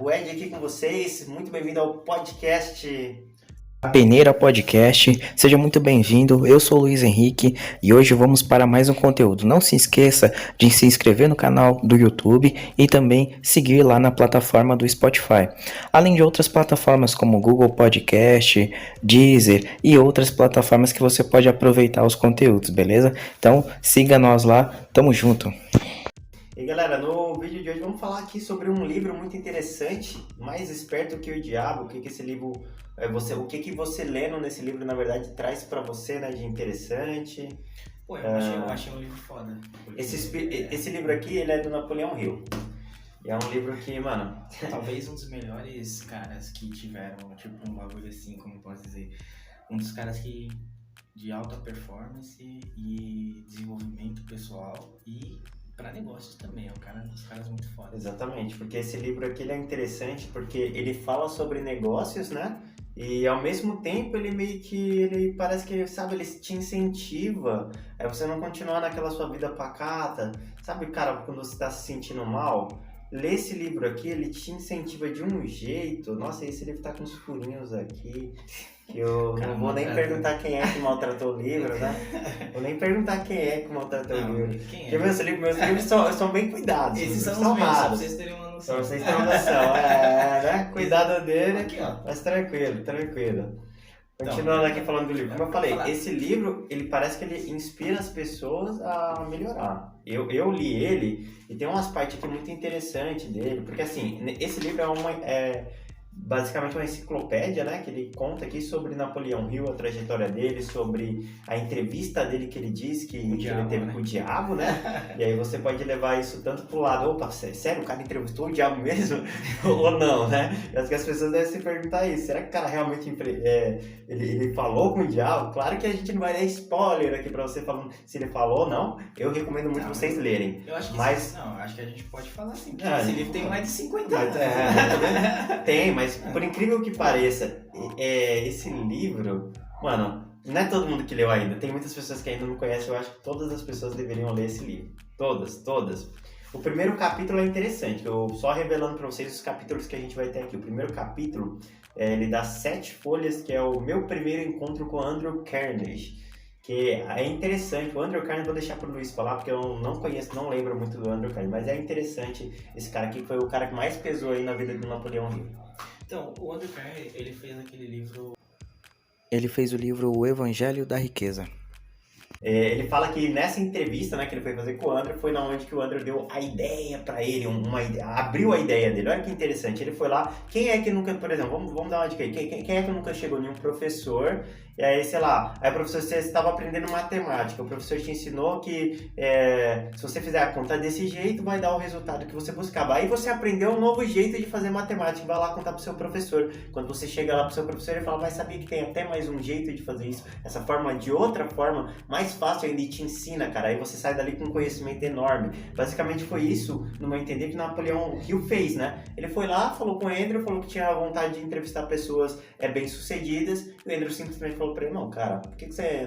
O Ed aqui com vocês, muito bem-vindo ao podcast. A Peneira Podcast, seja muito bem-vindo. Eu sou Luiz Henrique e hoje vamos para mais um conteúdo. Não se esqueça de se inscrever no canal do YouTube e também seguir lá na plataforma do Spotify, além de outras plataformas como Google Podcast, Deezer e outras plataformas que você pode aproveitar os conteúdos, beleza? Então siga nós lá, tamo junto. E galera, no vídeo de hoje vamos falar aqui sobre um livro muito interessante, Mais Esperto que o Diabo, o que, que esse livro, é, você, o que, que você lendo nesse livro na verdade traz para você né, de interessante. Pô, eu, achei, eu achei um livro foda. Esse, esse livro aqui, ele é do Napoleão Hill. E é um livro que, mano... Talvez um dos melhores caras que tiveram, tipo, um bagulho assim, como posso dizer, um dos caras que de alta performance e desenvolvimento pessoal e para negócios também, é um cara dos caras muito foda. Exatamente, porque esse livro aqui é interessante porque ele fala sobre negócios, né? E ao mesmo tempo ele meio que ele parece que sabe, ele te incentiva é você não continuar naquela sua vida pacata. Sabe, cara, quando você está se sentindo mal, ler esse livro aqui, ele te incentiva de um jeito. Nossa, esse livro tá com uns furinhos aqui. Que eu não vou nem perguntar quem é que maltratou o livro, né? Vou nem perguntar quem é que maltratou não, o livro. Quem é? Porque meus livros, meus livros são, são bem cuidados. Esses são, são raros. Pra vocês terem uma noção. Pra vocês terem uma noção. É, né? Cuidado dele. Aqui, ó. Mas tranquilo, tranquilo. Continuando aqui falando do livro, como eu falei, esse livro, ele parece que ele inspira as pessoas a melhorar. Eu, eu li ele e tem umas partes aqui muito interessantes dele, porque assim, esse livro é uma... É, basicamente uma enciclopédia, né, que ele conta aqui sobre Napoleão Hill, a trajetória dele, sobre a entrevista dele que ele diz que, que diabo, ele teve né? com o diabo, né? e aí você pode levar isso tanto pro lado, opa, sério, o cara entrevistou o diabo mesmo? Ou não, né? Eu acho que as pessoas devem se perguntar isso, será que o cara realmente é, ele, ele falou com o diabo? Claro que a gente não vai dar spoiler aqui pra você falando se ele falou ou não, eu recomendo muito não, vocês lerem. Eu acho que mas... Sim, não, acho que a gente pode falar assim, porque ah, esse livro tem mais de 50 anos. É, tem, mas mas por incrível que pareça, é, esse livro, mano, não é todo mundo que leu ainda. Tem muitas pessoas que ainda não conhecem. Eu acho que todas as pessoas deveriam ler esse livro. Todas, todas. O primeiro capítulo é interessante. Eu só revelando para vocês os capítulos que a gente vai ter aqui. O primeiro capítulo, é, ele dá sete folhas, que é o meu primeiro encontro com Andrew Carnegie que é interessante. O Andrew Carnegie vou deixar para o Luiz falar, porque eu não conheço, não lembro muito do Andrew Carnegie, mas é interessante esse cara aqui, foi o cara que mais pesou aí na vida do Napoleão Hill. Então, o Andrew Carnegie, ele fez aquele livro... Ele fez o livro O Evangelho da Riqueza. É, ele fala que nessa entrevista né, que ele foi fazer com o Andrew, foi na onde que o Andrew deu a ideia para ele, uma, abriu a ideia dele. Olha que interessante. Ele foi lá, quem é que nunca, por exemplo, vamos, vamos dar uma dica aí, quem, quem é que nunca chegou em um professor e aí, sei lá, aí o professor, você estava aprendendo matemática, o professor te ensinou que é, se você fizer a conta desse jeito, vai dar o resultado que você buscava. Aí você aprendeu um novo jeito de fazer matemática, vai lá contar pro seu professor. Quando você chega lá pro seu professor, ele fala, mas sabia que tem até mais um jeito de fazer isso, essa forma de outra forma, mais fácil ainda, e te ensina, cara. Aí você sai dali com um conhecimento enorme. Basicamente foi isso, no meu entender, que Napoleão Hill fez, né? Ele foi lá, falou com o Andrew, falou que tinha vontade de entrevistar pessoas é, bem-sucedidas, e o Andrew simplesmente falou, pra ele, não, cara, por que, que você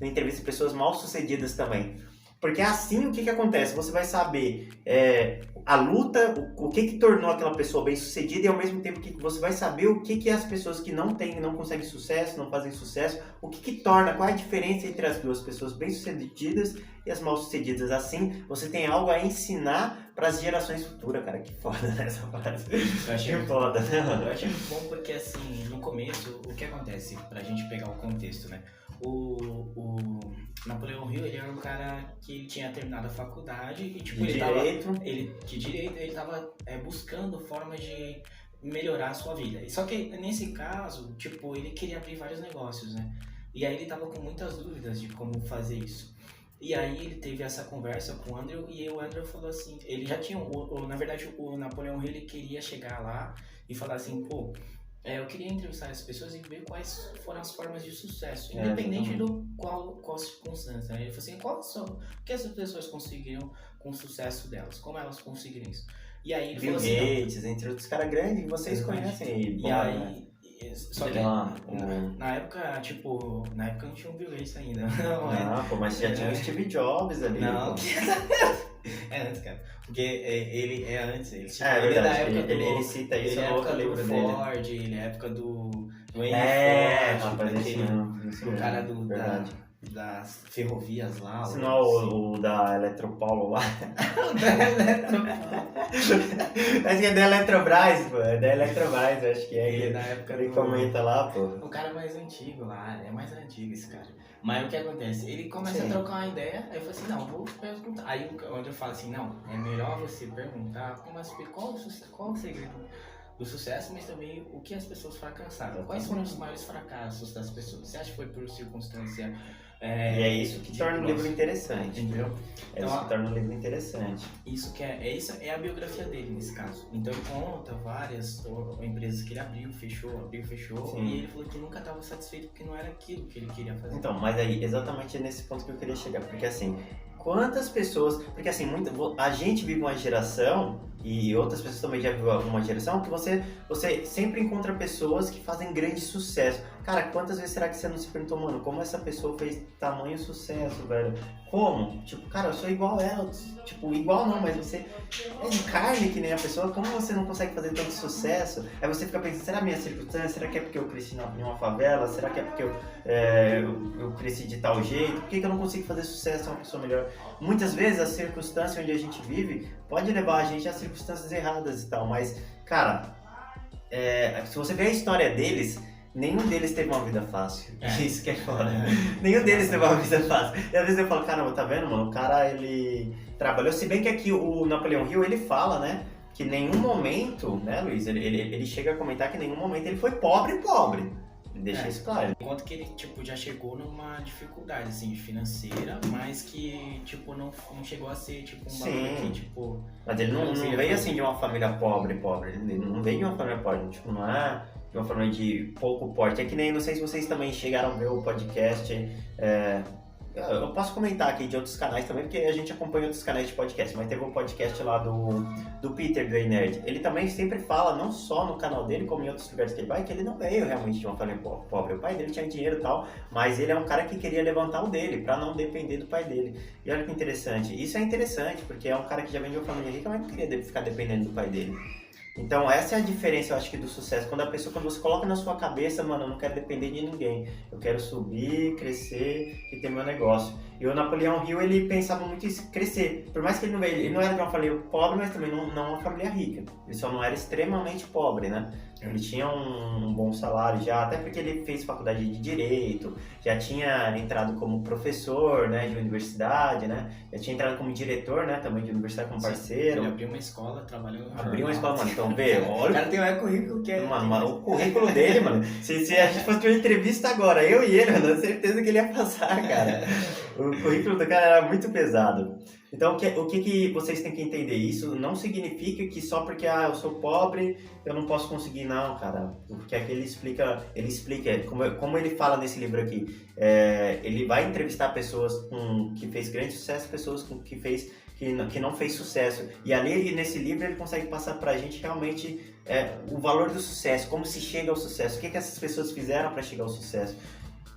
não, entrevista pessoas mal sucedidas também? Porque assim o que, que acontece? Você vai saber é, a luta, o, o, que, que tornou aquela pessoa bem sucedida e ao mesmo tempo que você vai saber o que, que as pessoas que não têm, não conseguem sucesso, não fazem sucesso, o que, que torna, qual é a diferença entre as duas pessoas bem sucedidas e as mal sucedidas. Assim, você tem algo a ensinar para as gerações futuras, cara. Que foda né, essa frase. Eu achei que foda, né? Eu achei muito bom porque, assim, no começo, o que acontece, pra gente pegar o contexto, né? O, o Napoleão Hill, ele era um cara que tinha terminado a faculdade e, tipo, de ele direito. tava... Ele, de direito, ele tava é, buscando formas de melhorar a sua vida. Só que, nesse caso, tipo, ele queria abrir vários negócios, né? E aí ele tava com muitas dúvidas de como fazer isso. E aí ele teve essa conversa com o Andrew e o Andrew falou assim, ele já tinha, o, o, na verdade o Napoleão Hill ele queria chegar lá e falar assim, pô, é, eu queria entrevistar as pessoas e ver quais foram as formas de sucesso, é, independente do qual, qual circunstância. Ele falou assim, qual são, o que essas pessoas conseguiram com o sucesso delas, como elas conseguiram isso. E aí ele Bill falou assim, Gates, entre outros caras grandes que vocês conhecem. E, e aí, né? Só que na, na, época, tipo, na época não tinha um Bill Gates ainda. Não, pô, mas já tinha o Steve Jobs ali. Não. É antes, cara. Porque é, ele é antes. Ele, tipo, É, ele verdade, da época ele- do, ele- cita isso ele é época do livro dele. Ford, ele é época do, do Henry É, Ford, rapaz, daquele- não. do cara do, da, Verdade. Das ferrovias lá. O- não é o, o da Eletropaulo lá. Acho que é da Eletrobras, pô. É da Eletrobras, acho que é. Ele é Ele, da época ele do... comenta lá, pô. O cara mais antigo lá, é mais antigo esse cara. Mas o que acontece? Ele começa Sim. a trocar uma ideia, aí eu falo assim, não, vou perguntar. Aí o André fala assim, não, é melhor você perguntar como as, qual, o qual o segredo do sucesso, mas também o que as pessoas fracassaram. Quais foram os maiores fracassos das pessoas? Você acha que foi por circunstância... E é isso que torna o livro interessante. Entendeu? É Então, isso que torna o livro interessante. Isso que é, é isso é a biografia dele nesse caso. Então ele conta várias empresas que ele abriu, fechou, abriu, fechou, Sim. e ele falou que nunca estava satisfeito porque não era aquilo que ele queria fazer. Então, mas aí, exatamente é nesse ponto que eu queria chegar. Porque assim, quantas pessoas. Porque assim, muita, a gente vive uma geração, e outras pessoas também já vivem uma geração, que você, você sempre encontra pessoas que fazem grande sucesso. Cara, quantas vezes será que você não se perguntou, mano, como essa pessoa fez tamanho sucesso, velho? Como? Tipo, cara, eu sou igual a ela. Tipo, igual não, mas você é de carne que nem a pessoa, como você não consegue fazer tanto sucesso? Aí você fica pensando, será minha circunstância? Será que é porque eu cresci em uma favela? Será que é porque eu, é, eu, eu cresci de tal jeito? Por que, que eu não consigo fazer sucesso uma pessoa melhor? Muitas vezes a circunstância onde a gente vive pode levar a gente a circunstâncias erradas e tal, mas, cara, é, se você ver a história deles, nenhum deles teve uma vida fácil. É. Isso que é foda. É. Nenhum deles teve uma vida fácil. E às vezes eu falo, caramba, tá vendo, mano? O cara, ele trabalhou. Se bem que aqui o Napoleão Hill, ele fala, né? Que nenhum momento, né, Luiz? Ele, ele, ele chega a comentar que em nenhum momento ele foi pobre, pobre. Deixa É. isso claro. Enquanto que ele, tipo, já chegou numa dificuldade, assim, financeira, mas que, tipo, não, não chegou a ser, tipo, um Sim. bagulho que, tipo... Mas ele não, não Sim, veio assim de uma família pobre, pobre. Ele não veio de uma família pobre. Tipo, não é de uma família de pouco porte. É que nem, não sei se vocês também chegaram a ver o podcast. é, eu posso comentar aqui de outros canais também, porque a gente acompanha outros canais de podcast, mas teve um podcast lá do, do Peter, do Nerd. Ele também sempre fala, não só no canal dele, como em outros lugares que ele vai, que ele não veio realmente de uma família po- pobre. O pai dele tinha dinheiro e tal, mas ele é um cara que queria levantar o dele, pra não depender do pai dele. E olha que interessante. Isso é interessante, porque é um cara que já vem de uma família rica, mas não queria ficar dependendo do pai dele. Então essa é a diferença, eu acho que do sucesso. Quando a pessoa, quando você coloca na sua cabeça, mano, eu não quero depender de ninguém. Eu quero subir, crescer e ter meu negócio. E o Napoleão Hill, ele pensava muito em crescer. Por mais que ele não ele não era de uma família pobre, mas também não, não uma família rica. Ele só não era extremamente pobre, né? Ele tinha um, um bom salário já, até porque ele fez faculdade de direito, já tinha entrado como professor, né, de universidade, né? Já tinha entrado como diretor, né, também de universidade como Ele parceiro. abriu uma escola, trabalhou Abriu uma escola, mano. Então, vê, O olha cara tem um currículo que é... Mano, mano, o currículo dele, mano. Se, se a gente fosse ter uma entrevista agora, eu e ele, mano, eu tenho certeza que ele ia passar, cara. O currículo do cara era muito pesado. Então, o que, o que, que vocês têm que entender? Isso não significa que só porque ah, eu sou pobre, eu não posso conseguir, não, cara. Porque aqui ele explica, ele explica, como, como ele fala nesse livro aqui, é, ele vai entrevistar pessoas com, que fez grande sucesso, pessoas com, que fez que não, que não fez sucesso. E ali nesse livro ele consegue passar pra gente realmente é, o valor do sucesso, como se chega ao sucesso, o que, que essas pessoas fizeram para chegar ao sucesso.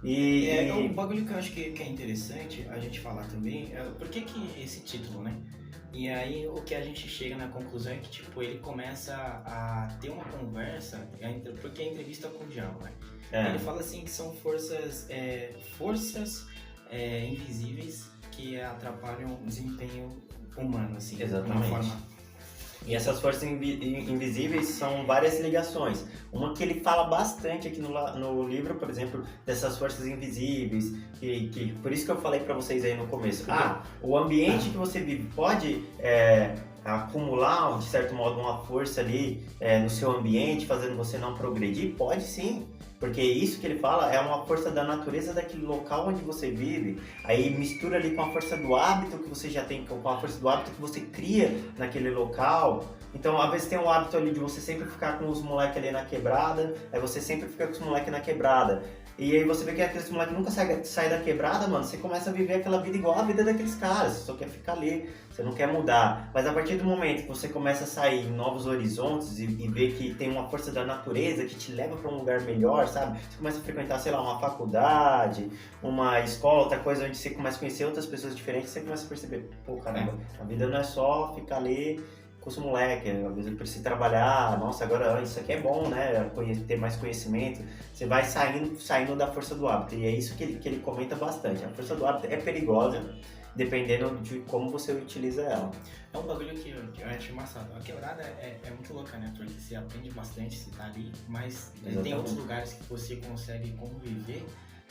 E, É, e- um bagulho que eu acho que, que é interessante a gente falar também é por que, que esse título, né? E aí o que a gente chega na conclusão é que tipo, ele começa a ter uma conversa, porque é entrevista com o diabo, né? é, Ele fala assim que são forças, é, forças é, invisíveis que atrapalham o desempenho humano, assim, de Exatamente. uma forma. E essas forças invi- invisíveis são várias ligações. Uma que ele fala bastante aqui no, no livro, por exemplo, dessas forças invisíveis, que, que por isso que eu falei pra vocês aí no começo. Ah, o ambiente que você vive pode é, acumular, de certo modo, uma força ali é, no seu ambiente, fazendo você não progredir? Pode sim. Porque isso que ele fala é uma força da natureza daquele local onde você vive. Aí mistura ali com a força do hábito que você já tem, com a força do hábito que você cria naquele local. Então, às vezes tem um hábito ali de você sempre ficar com os moleques ali na quebrada, aí você sempre fica com os moleques na quebrada. E aí você vê que aquele moleque nunca sai, sai da quebrada, mano. Você começa a viver aquela vida igual a vida daqueles caras. Você só quer ficar ali, você não quer mudar. Mas a partir do momento que você começa a sair em novos horizontes e, e ver que tem uma força da natureza que te leva para um lugar melhor, sabe? Você começa a frequentar, sei lá, uma faculdade, uma escola, outra coisa onde você começa a conhecer outras pessoas diferentes, você começa a perceber, pô, caramba, a vida não é só ficar ali com os moleques, às vezes eu preciso trabalhar, nossa, agora isso aqui é bom, né? Ter mais conhecimento. Você vai saindo, saindo da força do hábito. E é isso que ele, que ele comenta bastante. A força do hábito é perigosa, dependendo de como você utiliza ela. É um bagulho que eu, acho engraçado. A quebrada é, é, muito louca, né? Porque você aprende bastante se tá ali, mas Exatamente. tem outros lugares que você consegue conviver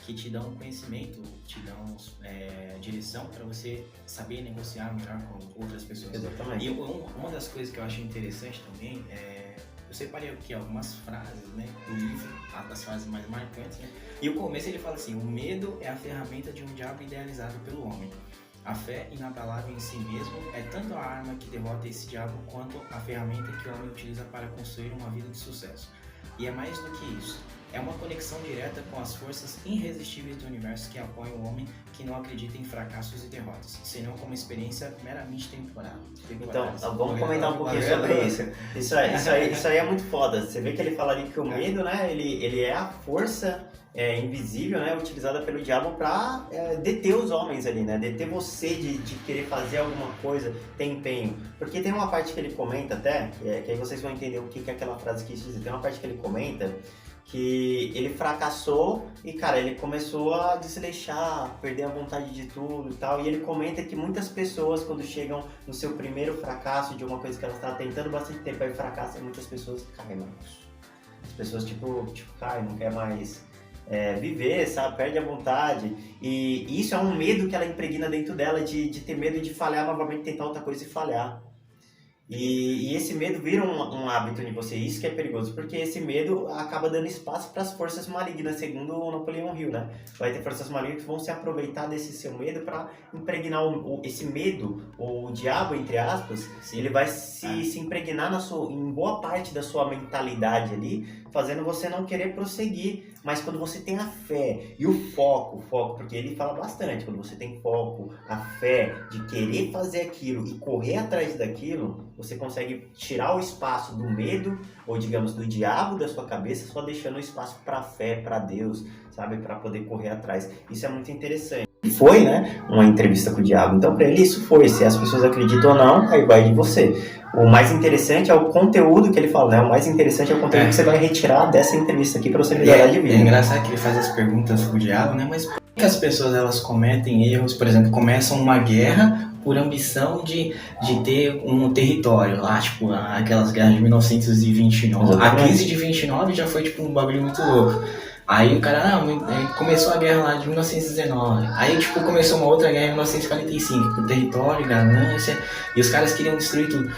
que te dão conhecimento, te dão é, direção para você saber negociar melhor com outras pessoas. Exatamente. E um, uma das coisas que eu acho interessante também é. Eu separei aqui algumas frases, né, do livro, as frases mais marcantes, né? E o começo ele fala assim: o medo é a ferramenta de um diabo idealizado pelo homem. A fé inabalável em si mesmo é tanto a arma que derrota esse diabo quanto a ferramenta que o homem utiliza para construir uma vida de sucesso. E é mais do que isso é uma conexão direta com as forças irresistíveis do universo que apoiam o homem que não acredita em fracassos e derrotas, senão como experiência meramente temporária. Então, vamos comentar um pouquinho sobre isso. Isso aí, isso, aí, isso aí é muito foda. Você vê que ele fala ali que o é. medo, né, ele, ele é a força é, invisível, né, utilizada pelo diabo para é, deter os homens ali, né, deter você de, de querer fazer alguma coisa, ter empenho. Porque tem uma parte que ele comenta até, que, é, que aí vocês vão entender o que, que é aquela frase quis dizer. Tem uma parte que ele comenta que ele fracassou e, cara, ele começou a desleixar, perder a vontade de tudo e tal. E ele comenta que muitas pessoas, quando chegam no seu primeiro fracasso de uma coisa que elas estavam tentando bastante tempo, aí fracassa, muitas pessoas caem, mano. As pessoas, tipo, tipo caem, não quer mais é, viver, sabe? Perde a vontade. E, isso é um medo que ela impregna dentro dela, de, de ter medo de falhar novamente, tentar outra coisa e falhar. E, e, esse medo vira um, um, hábito em você, isso que é perigoso, porque esse medo acaba dando espaço para as forças malignas, segundo o Napoleão Hill, né? Vai ter forças malignas que vão se aproveitar desse seu medo para impregnar o, o, esse medo, o diabo, entre aspas, Sim. ele vai se, se impregnar na sua, em boa parte da sua mentalidade ali, fazendo você não querer prosseguir. Mas quando você tem a fé e o foco, foco, porque ele fala bastante, quando você tem foco, a fé de querer fazer aquilo e correr atrás daquilo, você consegue tirar o espaço do medo ou digamos do diabo da sua cabeça, só deixando o espaço para a fé, para Deus, sabe, para poder correr atrás. Isso é muito interessante. Foi, né, uma entrevista com o diabo. Então, para ele isso foi. Se as pessoas acreditam ou não, aí vai de você. O mais interessante é o conteúdo que ele fala, né? O mais interessante é o conteúdo é. que você vai retirar dessa entrevista aqui para você melhorar é, de vida. É engraçado que ele faz as perguntas pro diabo, né? Mas por que as pessoas elas cometem erros, por exemplo, começam uma guerra por ambição de, de ter um território lá, tipo, aquelas guerras de 1929. Exatamente. A crise de 29 já foi tipo um bagulho muito louco. Aí o cara, ah, começou a guerra lá de 1919. Aí, tipo, começou uma outra guerra em 1945, por território, ganância, e os caras queriam destruir tudo.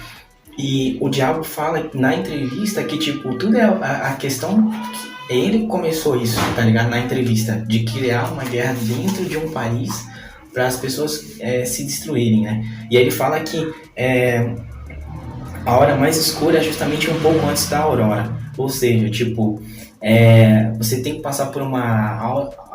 E o Diabo fala na entrevista que, tipo, tudo é a, a questão. Que ele começou isso, tá ligado? Na entrevista, de criar uma guerra dentro de um país para as pessoas é, se destruírem, né? E aí ele fala que é, a hora mais escura é justamente um pouco antes da aurora. Ou seja, tipo, é, você tem que passar por uma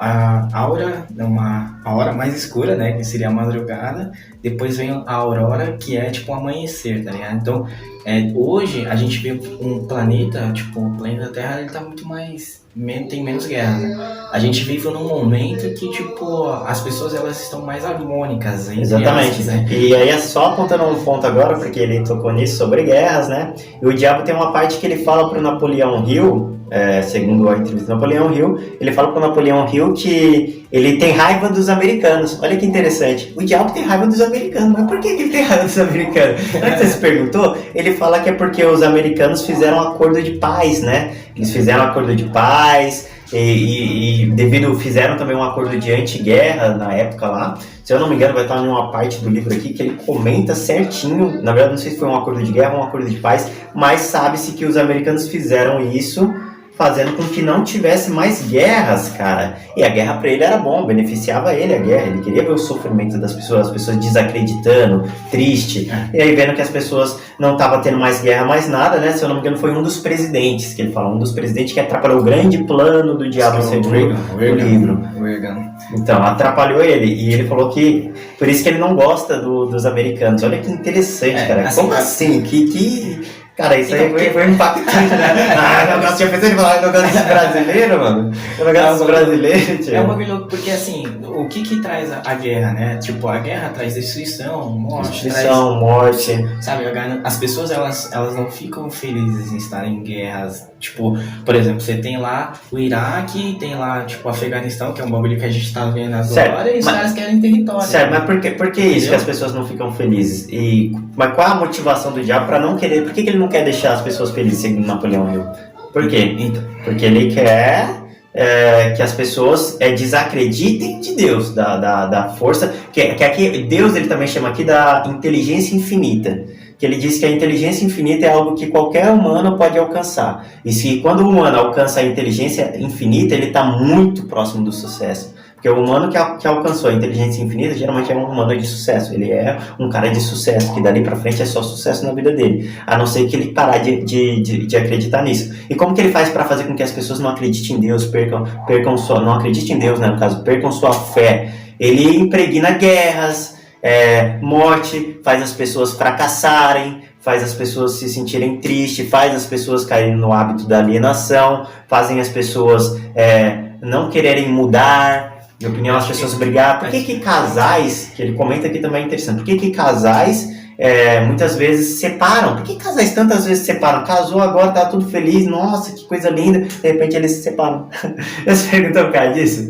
aura, uma a hora mais escura, né, que seria a madrugada, depois vem a aurora, que é tipo o amanhecer, tá ligado? Então, é, hoje a gente vê um planeta, tipo, o planeta Terra, ele tá muito mais tem menos guerra, né? A gente vive num momento que, tipo, as pessoas elas estão mais harmônicas. Exatamente. né? E aí é só apontando um ponto agora, porque ele tocou nisso sobre guerras, né? E o diabo tem uma parte que ele fala pro Napoleão Hill, é, segundo a entrevista do Napoleão Hill, ele fala pro Napoleão Hill que ele tem raiva dos americanos. Olha que interessante. O diabo tem raiva dos americanos. Mas por que ele tem raiva dos americanos? Que você se perguntou? Ele fala que é porque os americanos fizeram um acordo de paz, né? Eles fizeram um acordo de paz e, e, e devido fizeram também um acordo de anti-guerra na época lá. Se eu não me engano, vai estar em uma parte do livro aqui que ele comenta certinho. Na verdade, não sei se foi um acordo de guerra ou um acordo de paz, mas sabe-se que os americanos fizeram isso fazendo com que não tivesse mais guerras, cara. E a guerra para ele era bom, beneficiava ele a guerra. Ele queria ver o sofrimento das pessoas, as pessoas desacreditando, triste. É. E aí vendo que as pessoas não estavam tendo mais guerra, mais nada, né? Se eu não me engano, foi um dos presidentes que ele fala, um dos presidentes que atrapalhou o grande plano do diabo segundo Reagan, o Reagan. livro. Reagan. Então, atrapalhou ele. E ele falou que. Por isso que ele não gosta do- dos americanos. Olha que interessante, É, cara. assim, Como assim? Que. que... Cara, isso aí Então, foi, que- foi impactante, né? Ah, eu gosto de de falar, eu gosto dos brasileiros, mano. Eu não gosto dos brasileiros, tio. É um bagulho louco, porque assim, o que que traz a, a guerra, né? Tipo, a guerra traz destruição, morte, Destruição, morte. traz, sabe, a gana- as pessoas, elas, elas não ficam felizes em estarem em guerras, tipo, por exemplo, você tem lá o Iraque, tem lá, tipo, o Afeganistão, que é um bagulho que a gente tá vendo Certo, agora, e os mas- caras querem território. Sério, mas por que, por que isso que as pessoas não ficam felizes? E, mas qual a motivação do diabo pra não querer? Por que, que ele não quer deixar as pessoas felizes, segundo Napoleão Hill? Por quê? Então, Porque ele quer é, que as pessoas é, desacreditem de Deus, da, da, da força. Que, que aqui, Deus ele também chama aqui da inteligência infinita. Que ele diz que a inteligência infinita é algo que qualquer humano pode alcançar. E se quando o humano alcança a inteligência infinita, ele está muito próximo do sucesso. Porque o humano que, que alcançou a inteligência infinita geralmente é um humano de sucesso. Ele é um cara de sucesso, que dali pra frente é só sucesso na vida dele. A não ser que ele parar de, de, de, de acreditar nisso. E como que ele faz para fazer com que as pessoas não acreditem em Deus, percam, percam sua, não acreditem em Deus, né, no caso, percam sua fé? Ele impregna guerras, é, morte, faz as pessoas fracassarem, faz as pessoas se sentirem tristes, faz as pessoas caírem no hábito da alienação, fazem as pessoas é, não quererem mudar de opinião, as pessoas brigar. Por que, que casais, que ele comenta aqui também é interessante, por que, que casais é, muitas vezes separam? Por que casais tantas vezes separam? Casou agora, tá tudo feliz, nossa, que coisa linda, de repente eles se separam. Você perguntou por causa disso?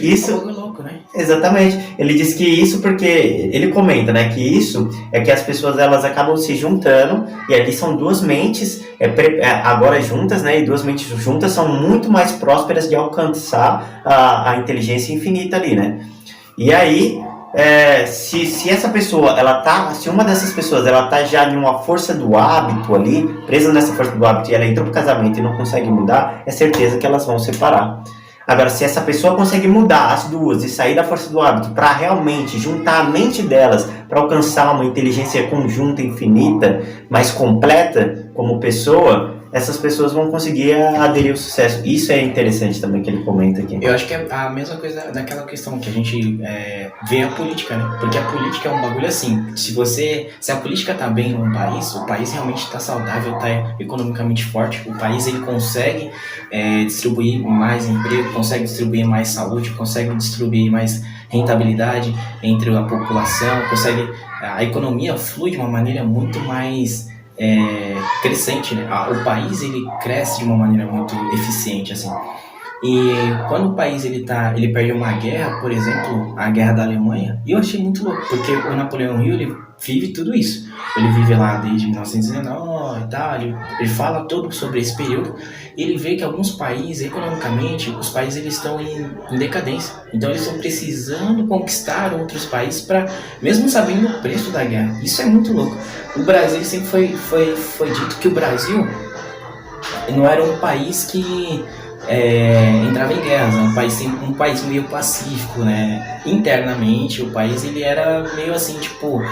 É Isso, bagulho louco, né? exatamente. Ele diz que isso porque, ele comenta, né, que isso é que as pessoas elas acabam se juntando e ali são duas mentes é, é, agora juntas, né, e duas mentes juntas são muito mais prósperas de alcançar a, a inteligência infinita ali, né? E aí, é, se, se essa pessoa, ela tá, se uma dessas pessoas, ela tá já em uma força do hábito ali, presa nessa força do hábito, e ela entrou pro casamento e não consegue mudar, é certeza que elas vão separar. Agora, se essa pessoa consegue mudar as duas e sair da força do hábito para realmente juntar a mente delas para alcançar uma inteligência conjunta infinita, mais completa como pessoa, essas pessoas vão conseguir aderir ao sucesso. Isso é interessante também que ele comenta aqui. Eu acho que é a mesma coisa daquela questão que a gente é, vê a política, né? Porque a política é um bagulho assim. Se você, se a política tá bem num país, o país realmente está saudável, tá economicamente forte. O país ele consegue é, distribuir mais emprego, consegue distribuir mais saúde, consegue distribuir mais rentabilidade entre a população, consegue a economia flui de uma maneira muito mais é, crescente, né? O país ele cresce de uma maneira muito eficiente, assim. E quando o país ele tá, ele perde uma guerra, por exemplo, a guerra da Alemanha, e eu achei muito louco, porque o Napoleão Hill ele vive tudo isso. Ele vive lá desde 1919 e tal, ele, ele fala todo sobre esse período. Ele vê que alguns países, economicamente, os países eles estão em, em decadência. Então eles estão precisando conquistar outros países para, mesmo sabendo o preço da guerra. Isso é muito louco. O Brasil sempre foi, foi, foi dito que o Brasil não era um país que é, entrava em guerras, né? um país um país meio pacífico, né? Internamente o país ele era meio assim tipo,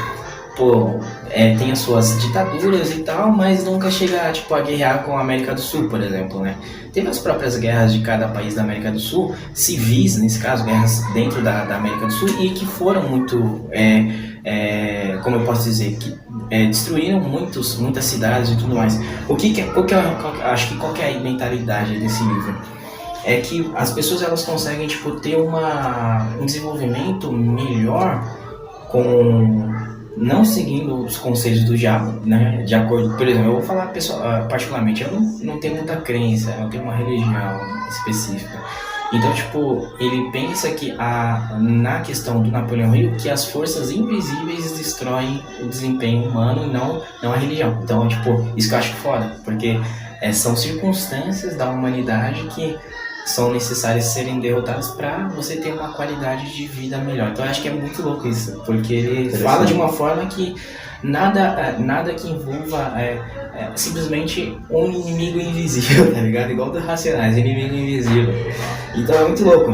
pô, é, tem as suas ditaduras e tal, mas nunca chega tipo a guerrear com a América do Sul, por exemplo, né? Teve as próprias guerras de cada país da América do Sul, civis nesse caso, guerras dentro da, da América do Sul e que foram muito é, é, como eu posso dizer, que é, destruíram muitos, muitas cidades e tudo mais. O que, que, é- que é, qual que- acho que qual que é a mentalidade desse livro? É que as pessoas elas conseguem tipo ter uma, um desenvolvimento melhor com não seguindo os conselhos do diabo, né? De acordo, por exemplo, eu vou falar pessoal, ah, particularmente, eu não, não tenho muita crença, eu tenho uma religião específica. Então, tipo, ele pensa que a, na questão do Napoleão Hill, que as forças invisíveis destroem o desempenho humano e não, não a religião. Então, tipo, isso que eu acho foda, porque é, são circunstâncias da humanidade que são necessárias serem derrotadas para você ter uma qualidade de vida melhor. Então, eu acho que é muito louco isso, porque ele fala de uma forma que nada, nada que envolva é, é, simplesmente um inimigo invisível, tá ligado? Igual do Racionais, inimigo invisível. Então é muito louco.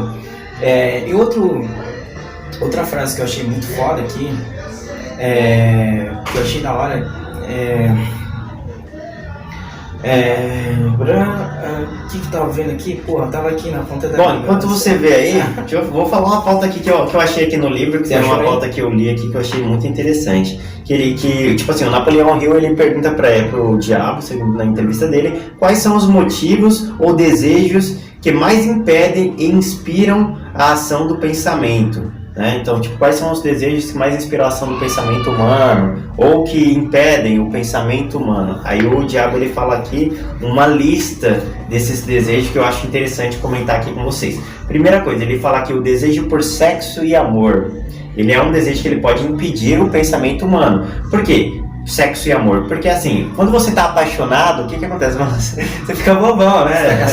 É, e outro, outra frase que eu achei muito foda aqui, é, que eu achei da hora, é, é. O que que tava vendo aqui? Porra, tava aqui na ponta da. Bom, enquanto você vê aí, deixa eu, vou falar uma pauta aqui que eu, que eu achei aqui no livro, que Você é achou uma aí? pauta que eu li aqui que eu achei muito interessante. Que ele, que, tipo assim, o Napoleão Hill ele pergunta para pro diabo, segundo na entrevista dele, quais são os motivos ou desejos que mais impedem e inspiram a ação do pensamento. Né? Então, tipo, quais são os desejos que mais inspiram a ação do pensamento humano ou que impedem o pensamento humano? Aí o diabo ele fala aqui uma lista desses desejos que eu acho interessante comentar aqui com vocês. Primeira coisa, ele fala aqui o desejo por sexo e amor. Ele é um desejo que ele pode impedir o pensamento humano. Por quê? Sexo e amor. Porque assim, quando você tá apaixonado, o que que acontece? Você fica bobão, né?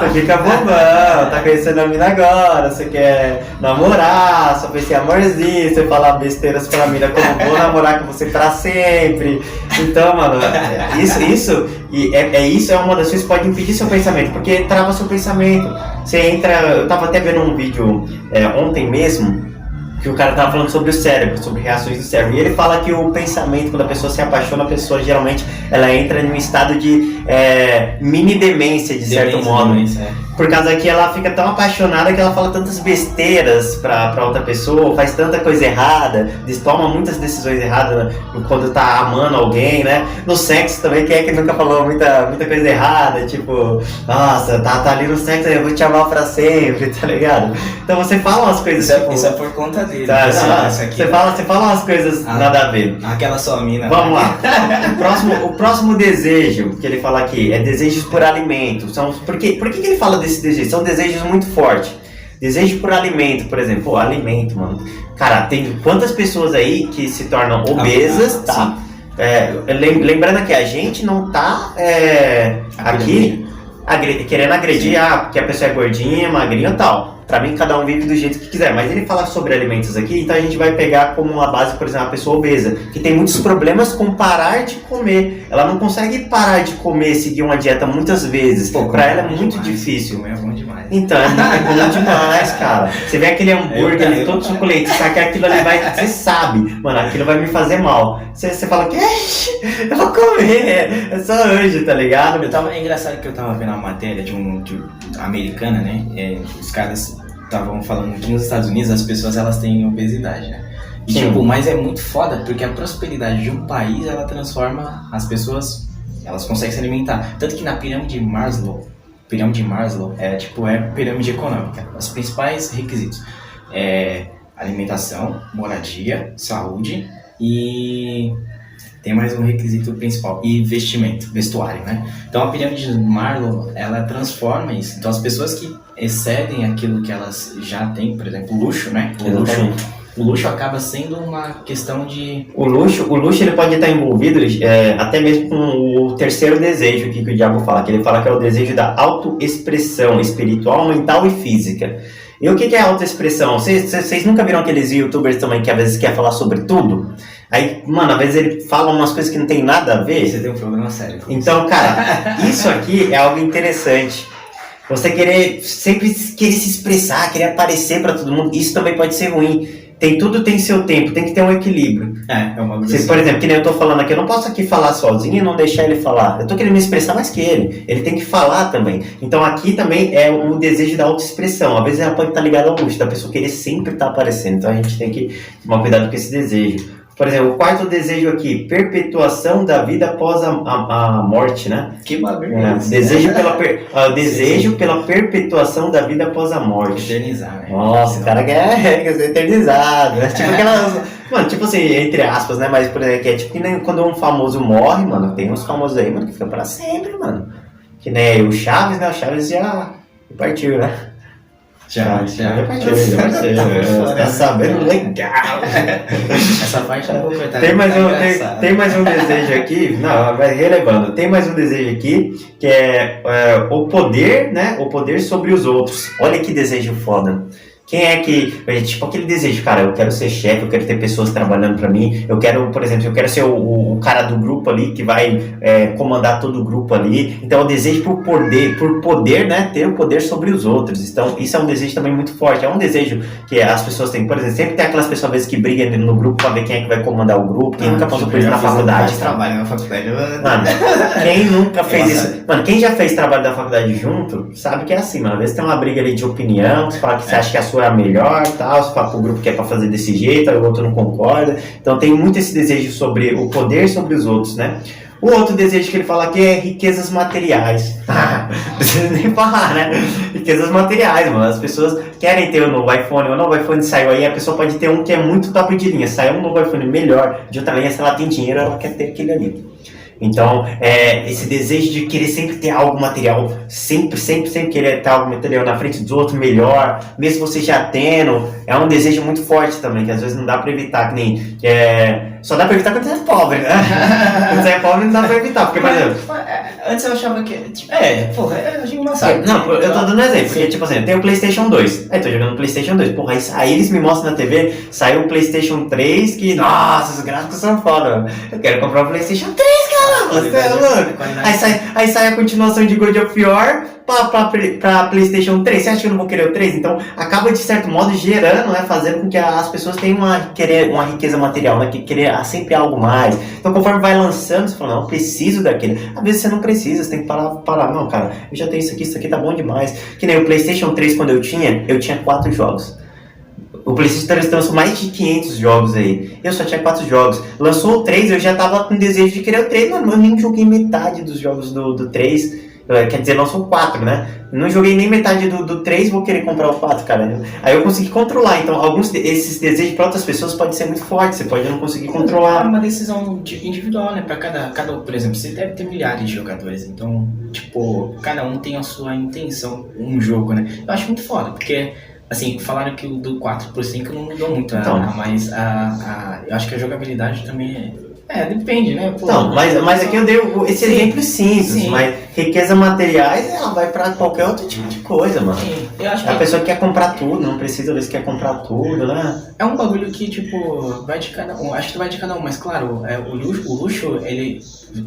Você fica bobão, tá conhecendo a mina agora, você quer namorar, só pensa em amorzinho, você fala besteiras pra mina como vou namorar com você pra sempre. Então, mano, é- isso, isso, e é, é isso é uma das coisas que pode impedir seu pensamento, porque trava seu pensamento. Você entra. Eu tava até vendo um vídeo é, ontem mesmo. Que o cara tava falando sobre o cérebro, sobre reações do cérebro. E ele fala que o pensamento, quando a pessoa se apaixona, a pessoa geralmente ela entra em um estado de é, mini demência, de certo Demência, modo. demência, é. Por causa que ela fica tão apaixonada que ela fala tantas besteiras pra, pra outra pessoa, faz tanta coisa errada, toma muitas decisões erradas né, quando tá amando alguém, né? No sexo também, quem é que nunca falou muita, muita coisa errada? Tipo, nossa, tá, tá ali no sexo, eu vou te amar pra sempre, tá ligado? Então você fala umas coisas Isso, é, tipo. isso é por conta dele. tá, tá, isso aqui. você, fala, você fala umas coisas Ah. nada a ver. Aquela sua mina. Vamos lá. O próximo, o próximo desejo que ele fala aqui é desejos por alimento. São, por quê? por que, que ele fala desse desejo? São desejos muito fortes. Desejo por alimento, por exemplo. Pô, alimento, mano. Cara, tem quantas pessoas aí que se tornam obesas, Ah, tá? É, lem- lembrando que a gente não tá é, aqui agre- querendo agredir ah, que a pessoa é gordinha, magrinha e tal. Pra mim, cada um vive do jeito que quiser. Mas ele fala sobre alimentos aqui, então a gente vai pegar como uma base, por exemplo, a pessoa obesa, que tem muitos problemas com parar de comer. Ela não consegue parar de comer, seguir uma dieta muitas vezes. Pô, pra ela é muito demais. difícil. Comer é bom demais. Então, é bom demais, cara. Você vê aquele hambúrguer ali todo suculento, sabe que aquilo ali vai. Você sabe, mano, aquilo vai me fazer mal. Você, você fala que eu vou comer, é só hoje, tá ligado? Eu tava, é engraçado que eu tava vendo uma matéria de um de, americana, né? É, os caras estavam falando que nos Estados Unidos as pessoas elas têm obesidade, né? E, Sim. tipo, mas é muito foda porque a prosperidade de um país ela transforma as pessoas, elas conseguem se alimentar. Tanto que na pirâmide de Maslow, pirâmide de Maslow é tipo é pirâmide econômica. Os principais requisitos é alimentação, moradia, saúde e tem mais um requisito principal e vestimento, vestuário, né? Então a pirâmide de Marlow, ela transforma isso. Então as pessoas que excedem aquilo que elas já têm, por exemplo, luxo, né? O luxo. O luxo acaba sendo uma questão de O luxo, o luxo ele pode estar envolvido é, até mesmo com o terceiro desejo aqui que o diabo fala, que ele fala que é o desejo da autoexpressão espiritual, mental e física. E o que que é autoexpressão? Vocês nunca viram aqueles youtubers também que às vezes quer falar sobre tudo? Aí, mano, às vezes ele fala umas coisas que não tem nada a ver. você tem um problema sério. Então, cara, isso aqui é algo interessante. Você querer sempre querer se expressar, querer aparecer pra todo mundo, isso também pode ser ruim. Tem tudo tem seu tempo, tem que ter um equilíbrio. é, é uma Você, por exemplo, que nem eu tô falando aqui, eu não posso aqui falar sozinho e não deixar ele falar. Eu tô querendo me expressar mais que ele. Ele tem que falar também. Então aqui também é o desejo da autoexpressão. Às vezes ela pode estar ligada ao luxo, da pessoa querer sempre estar aparecendo. Então a gente tem que tomar cuidado com esse desejo. Por exemplo, o quarto desejo aqui, perpetuação da vida após a, a, a morte, né? que bagulho É, é esse? desejo pela per- ah, desejo pela perpetuação da vida após a morte. eternizar, né? Nossa, o cara quer, quer ser eternizado, né? Tipo aquelas. Mano, tipo assim, entre aspas, né? Mas por exemplo, que é tipo que nem quando um famoso morre, mano, tem uns famosos aí, mano, que fica pra sempre, mano. Que nem o Chaves, né? O Chaves já partiu, né? Já, já. já já partiu. Tá sabendo legal. Essa parte não vou cortar. Tem mais, tá um, tem, tem mais um desejo aqui, não, vai relevando. Tem mais um desejo aqui que é, é, o poder, né? O poder sobre os outros. Olha que desejo foda. Quem é que. é, Tipo aquele desejo, cara, eu quero ser chefe, eu quero ter pessoas trabalhando pra mim, eu quero, por exemplo, eu quero ser o, o- cara do grupo ali que vai é, comandar todo o grupo ali. Então, o desejo por poder, por poder, né, ter o poder sobre os outros. Então, isso é um desejo também muito forte. É um desejo que as pessoas têm, por exemplo, sempre tem aquelas pessoas às vezes, que brigam no grupo pra ver quem é que vai comandar o grupo. Quem nunca passou por isso na faculdade? trabalho na faculdade. Mano, quem nunca fez isso? Mano, quem já fez trabalho da faculdade junto, sabe que é assim, mano. Às vezes tem uma briga ali de opinião, você fala que você acha que a sua é a melhor tal, fala pro grupo que é pra fazer desse jeito, aí o outro não concorda. Então tem muito esse desejo sobre o poder sobre os outros, né? O outro desejo que ele fala aqui é riquezas materiais. Precisa nem falar, né? Riquezas materiais, mano. As pessoas querem ter o novo iPhone. O novo iPhone saiu aí, a pessoa pode ter um que é muito top de linha. Saiu um novo iPhone melhor de outra linha, se ela tem dinheiro, ela quer ter aquele ali. Então, é, esse desejo de querer sempre ter algo material, sempre, sempre, sempre querer ter algo material na frente dos outros melhor, mesmo você já tendo, é um desejo muito forte também, que às vezes não dá pra evitar, que nem. é, só dá pra evitar quando você é pobre, né? quando você é pobre não dá pra evitar, porque, por exemplo. É, Antes eu achava que. tipo, É, porra, a gente não sabe. Não, eu tô dando um exemplo, porque, tipo assim, eu tenho o PlayStation 2. Aí tô jogando o PlayStation 2. Porra, aí, aí eles me mostram na TV, saiu o PlayStation 3, que, nossa, os gráficos são foda. Eu quero comprar o PlayStation 3, caramba, você é louco? Aí sai, aí sai a continuação de God of War pra, pra, pra PlayStation 3. Você acha que eu não vou querer o 3? Então acaba de certo modo gerando, né? Fazendo com que as pessoas tenham uma, querer, uma riqueza material, né? Que querer sempre algo mais. Então conforme vai lançando, você fala, não, eu preciso daquilo. Às vezes você não precisa, você tem que parar, parar. Não, cara, eu já tenho isso aqui, isso aqui tá bom demais. Que nem o PlayStation 3 quando eu tinha, eu tinha quatro jogos. O PlayStation 3 lançou mais de 500 jogos aí. Eu só tinha 4 jogos. Lançou o 3, eu já tava com desejo de querer o 3. Mano, eu nem joguei metade dos jogos do, do 3. Eh, Quer dizer, lançou o 4, né? Não joguei nem metade do, do 3, vou querer comprar o 4, cara. Aí eu consegui controlar. Então, alguns desses desejos para outras pessoas pode ser muito forte. Você pode não conseguir É controlar. uma decisão de- individual, né? Pra cada, cada. Por exemplo, você deve ter milhares de jogadores. Então, tipo, cada um tem a sua intenção, um jogo, né? Eu acho muito foda, porque. Assim, falaram que o do 4 por 5 não mudou muito, né? Então. mas a, a, eu acho que a jogabilidade também é. É, depende, né? Pô, Não, mas, mas aqui eu dei esse Sim. exemplo simples. Sim. Mas riqueza materiais, ela vai para qualquer outro tipo de coisa, mano. Sim, eu acho A que pessoa quer comprar tudo, não precisa se quer comprar tudo, né? é um bagulho que, tipo, vai de cada um. Acho que vai de cada um, mas claro, é, o, luxo, o luxo, ele.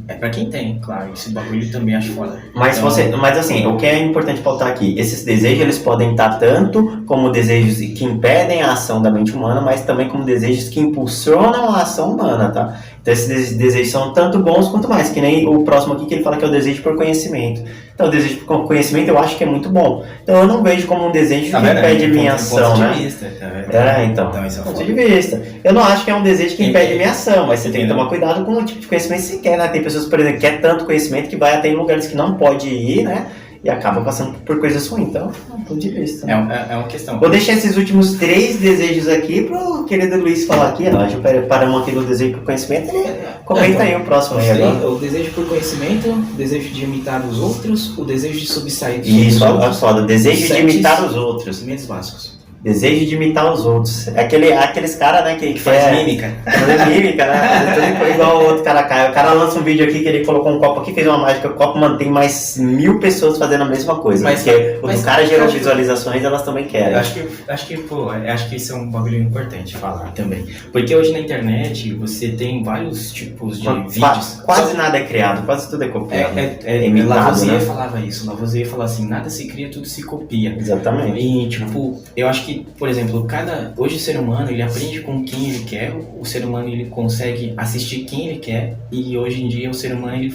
É pra quem tem, claro. Esse bagulho também acho foda. Mas, Então, você, mas assim, o que é importante pautar aqui, esses desejos eles podem estar tanto como desejos que impedem a ação da mente humana, mas também como desejos que impulsionam a ação humana, tá? Então esses des- desejos são tanto bons quanto mais, que nem o próximo aqui que ele fala que é o desejo por conhecimento. Então o desejo por conhecimento eu acho que é muito bom. Então eu não vejo como um desejo Tá que vendo? impede minha ponto- ação, ponto né? de vista, tá? É, então. Então isso é Ponto de vista. Eu não acho que é um desejo que impede minha ação, mas você tem que tomar cuidado com o tipo de conhecimento que você quer, né? Tem pessoas, por exemplo, que quer tanto conhecimento que vai até em lugares que não pode ir, né? E acaba passando por coisas ruins. Então, é ponto de vista. É, é, é uma questão. Vou deixar esses últimos três desejos aqui pro querido Luiz falar aqui. Nós já paramos aqui no desejo por conhecimento. Ele comenta aí o próximo aí agora. O desejo por conhecimento, o desejo de imitar os outros, o desejo de sobressair dos Isso, olha outros. só, desejo de imitar os outros. Conhecimentos básicos. Desejo de imitar os outros. É aquele, aqueles caras, né, que, que Faz é- mímica. Fazer mímica, né? Tudo igual o outro cara cai. O cara lança um vídeo aqui que ele colocou um copo aqui, fez uma mágica, o copo mantém mais mil pessoas fazendo a mesma coisa. Mas- porque o mas- do cara gerou que- visualizações, elas também querem. Acho que, acho que, pô, eu acho que isso é um bagulho importante falar também. Porque hoje na internet você tem vários tipos de vídeos. Quase nada é criado, quase tudo é É, copiado. é, é, Imitado, Lavoisier né? falava isso. Lavoisier falava assim, nada se cria, tudo se copia. Exatamente. E, tipo, eu acho que, por exemplo, cada. Hoje o ser humano ele aprende com quem ele quer, o ser humano ele consegue assistir quem ele quer, e hoje em dia o ser humano ele,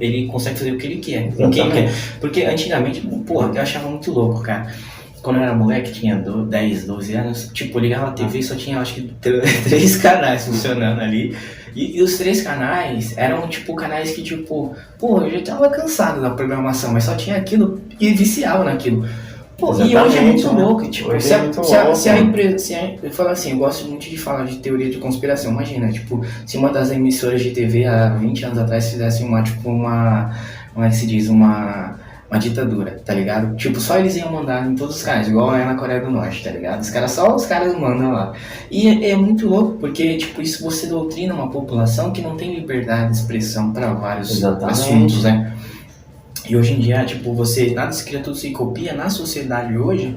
ele consegue fazer o que ele quer, com quem ele quer. Porque antigamente, porra, eu achava muito louco, cara. Quando eu era moleque, tinha do- 10, 12 anos, tipo, ligava a TV e só tinha acho que tr- três canais funcionando ali. E, e os três canais eram, tipo, canais que, tipo, pô, eu já tava cansado da programação, mas só tinha aquilo e viciava naquilo. Pô, e hoje é muito né? louco, tipo, Hoje se, é a, muito se, a, se a empresa, se a, eu falo assim, eu gosto muito de falar de teoria de conspiração, imagina, tipo, se uma das emissoras de TV há 20 anos atrás fizesse uma, tipo, uma, como é que se diz, uma, uma ditadura, tá ligado? Tipo, só eles iam mandar em todos os canais, igual é na Coreia do Norte, tá ligado? Os caras, só os caras mandam lá. E é, é muito louco, porque, tipo, isso você doutrina uma população que não tem liberdade de expressão para vários Exatamente. assuntos, né? E hoje em dia, tipo, você, nada se cria, tudo se copia. Na sociedade hoje,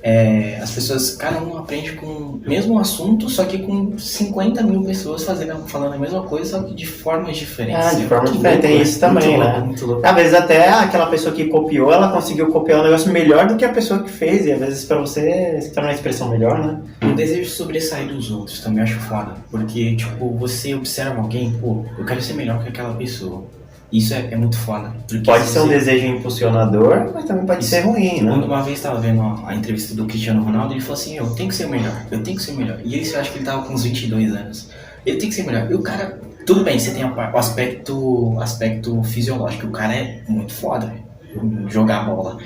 é, as pessoas, cada um aprende com o mesmo assunto, só que com 50 mil pessoas fazendo, falando a mesma coisa, só que de formas diferentes. Ah, de É forma muito diferente, louco, tem isso também, muito né? Louco, muito louco. Às vezes até aquela pessoa que copiou, ela conseguiu copiar um negócio melhor do que a pessoa que fez. E às vezes pra você se torna uma expressão melhor, né? O desejo de sobressair dos outros também acho foda. Porque, tipo, você observa alguém, pô, eu quero ser melhor que aquela pessoa. Isso é, é muito foda. Pode se ser um você- desejo impulsionador, mas também pode Isso. ser ruim, né? uma vez estava vendo a, a entrevista do Cristiano Ronaldo ele falou assim: Eu tenho que ser o melhor, eu tenho que ser o melhor. E ele, eu acho que ele tava com uns 22 anos. Ele tem que ser o melhor. E o cara, tudo bem, você tem o aspecto, aspecto fisiológico, o cara é muito foda, jogar bola.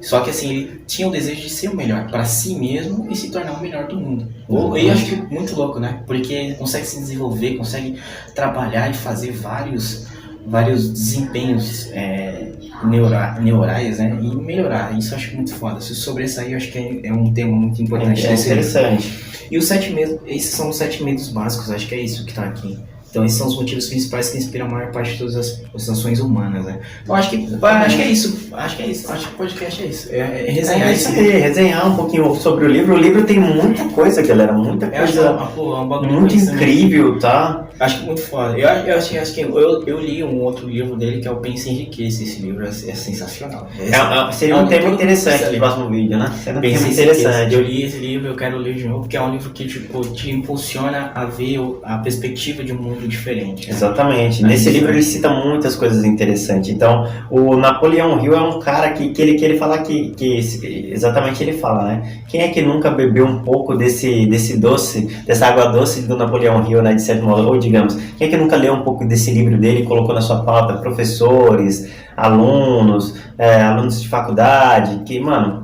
Só que assim, ele tinha o desejo de ser o melhor para si mesmo e se tornar o melhor do mundo. Ou- E eu acho que muito louco, né? Porque ele consegue se desenvolver, consegue trabalhar e fazer vários, vários desempenhos é, neura, neurais, né? E melhorar. Isso eu acho muito foda. Se sobressair, eu acho que é, é um tema muito importante É livro. interessante. E os sete medos, esses são os sete medos básicos, acho que é isso que tá aqui. Então esses são os motivos principais que inspiram a maior parte de todas as, as ações humanas, né? Eu acho que, acho que é isso, acho que é isso, acho que o podcast é isso. É, é resenhar É isso esse aí, resenhar um pouquinho sobre o livro. O livro tem muita coisa, galera, muita é coisa uma- é muito incrível, tá? Acho muito foda. Eu, eu, acho, acho que eu, eu li um outro livro dele que é o Pense Enriqueça. Esse livro é, é sensacional. É, é, seria É um um tema interessante no próximo vídeo, né? Seria um tema interessante. Eu li esse livro, eu quero ler de novo, porque é um livro que tipo, te impulsiona a ver a perspectiva de um mundo diferente. né? Exatamente. É Nesse livro né? ele cita muitas coisas interessantes. Então, o Napoleão Hill é um cara que, que, ele, que ele fala que, que exatamente ele fala, né? Quem é que nunca bebeu um pouco desse, desse doce, dessa água doce do Napoleão Hill, né? De certo modo, ou digamos, quem é que nunca leu um pouco desse livro dele e colocou na sua pauta? Professores, alunos, é, alunos de faculdade, que, mano,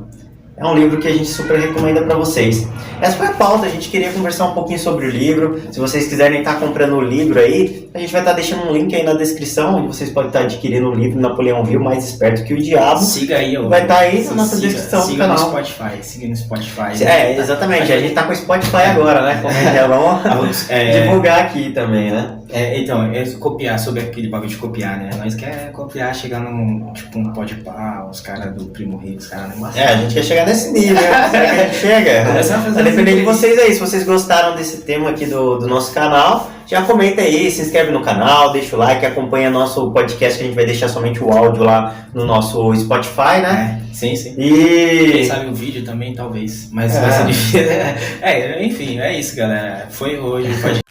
é um livro que a gente super recomenda para vocês. Essa foi a pauta, a gente queria conversar um pouquinho sobre o livro. Se vocês quiserem estar comprando o livro aí, a gente vai estar deixando um link aí na descrição, onde vocês podem estar adquirindo o livro Napoleão Hill, mais esperto que o diabo. Siga aí, ó. Vai estar aí na Siga- nossa descrição do siga no canal. Spotify, siga no Spotify. É, exatamente, a gente tá com o Spotify agora, né? Como já vamos É, divulgar aqui também, né? É, então, é copiar sobre aquele bagulho de copiar, né? Nós quer copiar, chegar num, tipo, um pode pá, os caras do Primo Rico, os caras não É, a gente quer chegar nesse nível, será que a gente chega? Vai depender de vocês aí, se vocês gostaram desse tema aqui do, do nosso canal, já comenta aí, se inscreve no canal, deixa o like, acompanha nosso podcast que a gente vai deixar somente o áudio lá no nosso Spotify, né? É, sim, sim. E Quem sabe o vídeo também, talvez. Mas É. vai ser difícil. É, enfim, é isso, galera. Foi hoje o podcast.